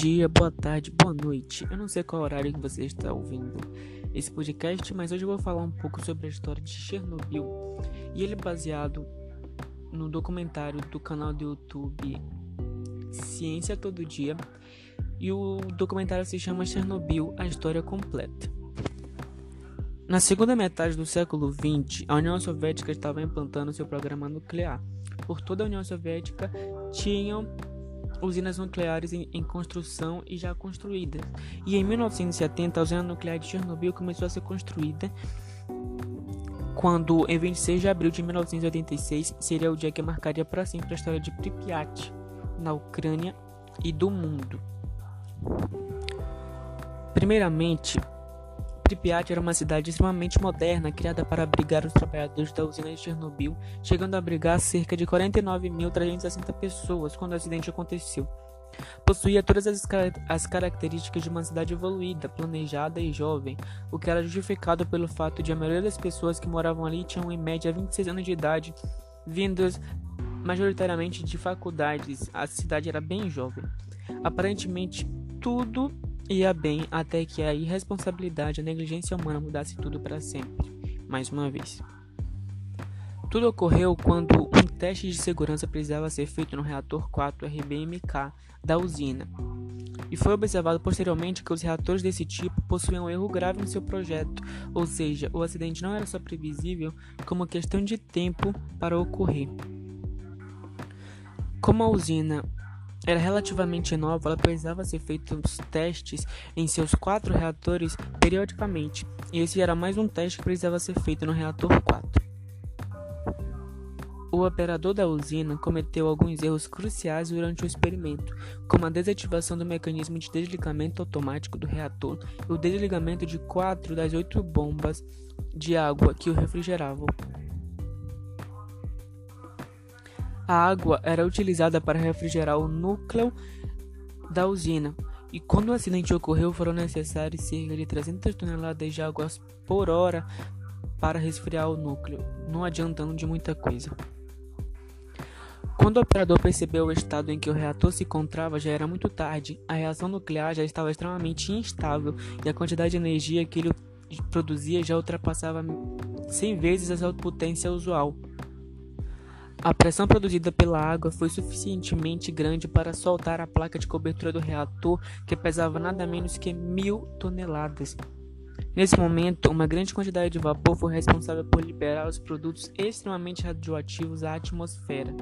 dia, boa tarde, boa noite. Eu não sei qual horário que você está ouvindo esse podcast, mas hoje eu vou falar um pouco sobre a história de Chernobyl. E ele é baseado no documentário do canal do YouTube Ciência Todo Dia. E o documentário se chama Chernobyl, a história completa. Na segunda metade do século XX, a União Soviética estava implantando seu programa nuclear. Por toda a União Soviética tinham usinas nucleares em, em, construção e já construídas. E em 1970, a usina nuclear de Chernobyl começou a ser construída, quando em 26 de abril de 1986 seria o dia que marcaria para sempre a história de Pripyat, na Ucrânia e do mundo. Primeiramente, Pripyat era uma cidade extremamente moderna, criada para abrigar os trabalhadores da usina de Chernobyl, chegando a abrigar cerca de 49.360 pessoas quando o acidente aconteceu. Possuía todas as, as, características de uma cidade evoluída, planejada e jovem, o que era justificado pelo fato de a maioria das pessoas que moravam ali tinham em média 26 anos de idade, vindas majoritariamente de faculdades. A cidade era bem jovem. Aparentemente, tudo ia bem até que a irresponsabilidade e a negligência humana mudasse tudo para sempre, mais uma vez. Tudo ocorreu quando um teste de segurança precisava ser feito no reator 4 RBMK da usina. E foi observado posteriormente que os reatores desse tipo possuíam um erro grave no seu projeto, ou seja, o acidente não era só previsível, como questão de tempo para ocorrer. Como a usina era relativamente nova, ela precisava ser feitos testes em seus quatro reatores periodicamente, e esse era mais um teste que precisava ser feito no reator 4. O operador da usina cometeu alguns erros cruciais durante o experimento, como a desativação do mecanismo de desligamento automático do reator e o desligamento de quatro das oito bombas de água que o refrigeravam. A água era utilizada para refrigerar o núcleo da usina, e quando o acidente ocorreu foram necessárias cerca de 300 toneladas de água por hora para resfriar o núcleo, não adiantando de muita coisa. Quando o operador percebeu o estado em que o reator se encontrava, já era muito tarde. A reação nuclear já estava extremamente instável e a quantidade de energia que ele produzia já ultrapassava 100 vezes a potência usual. A pressão produzida pela água foi suficientemente grande para soltar a placa de cobertura do reator, que pesava nada menos que mil toneladas. Nesse momento, uma grande quantidade de vapor foi responsável por liberar os produtos extremamente radioativos à atmosfera.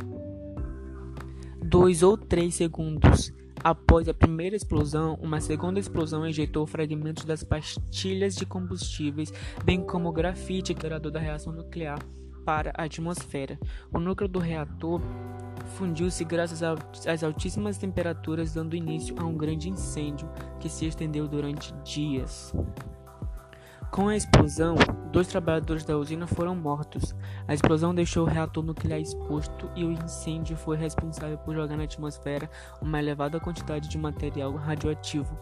Dois ou três segundos após a primeira explosão, uma segunda explosão ejeitou fragmentos das pastilhas de combustíveis, bem como grafite gerador da reação nuclear para a atmosfera. O núcleo do reator fundiu-se graças às altíssimas temperaturas, dando início a um grande incêndio que se estendeu durante dias. Com a explosão, dois trabalhadores da usina foram mortos. A explosão deixou o reator nuclear exposto e o incêndio foi responsável por jogar na atmosfera uma elevada quantidade de material radioativo.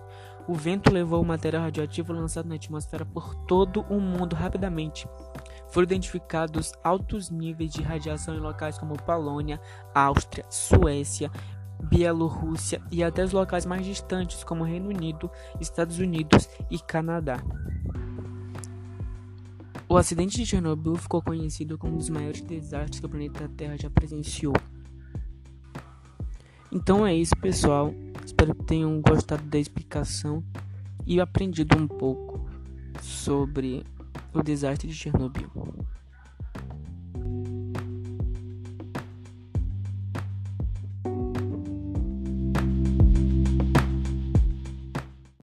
O vento levou o material radioativo lançado na atmosfera por todo o mundo rapidamente, foram identificados altos níveis de radiação em locais como Polônia, Áustria, Suécia, Bielorrússia e até os locais mais distantes como Reino Unido, Estados Unidos e Canadá. O acidente de Chernobyl ficou conhecido como um dos maiores desastres que o planeta Terra já presenciou. Então é isso, pessoal. Espero que tenham gostado da explicação e aprendido um pouco sobre o desastre de Chernobyl.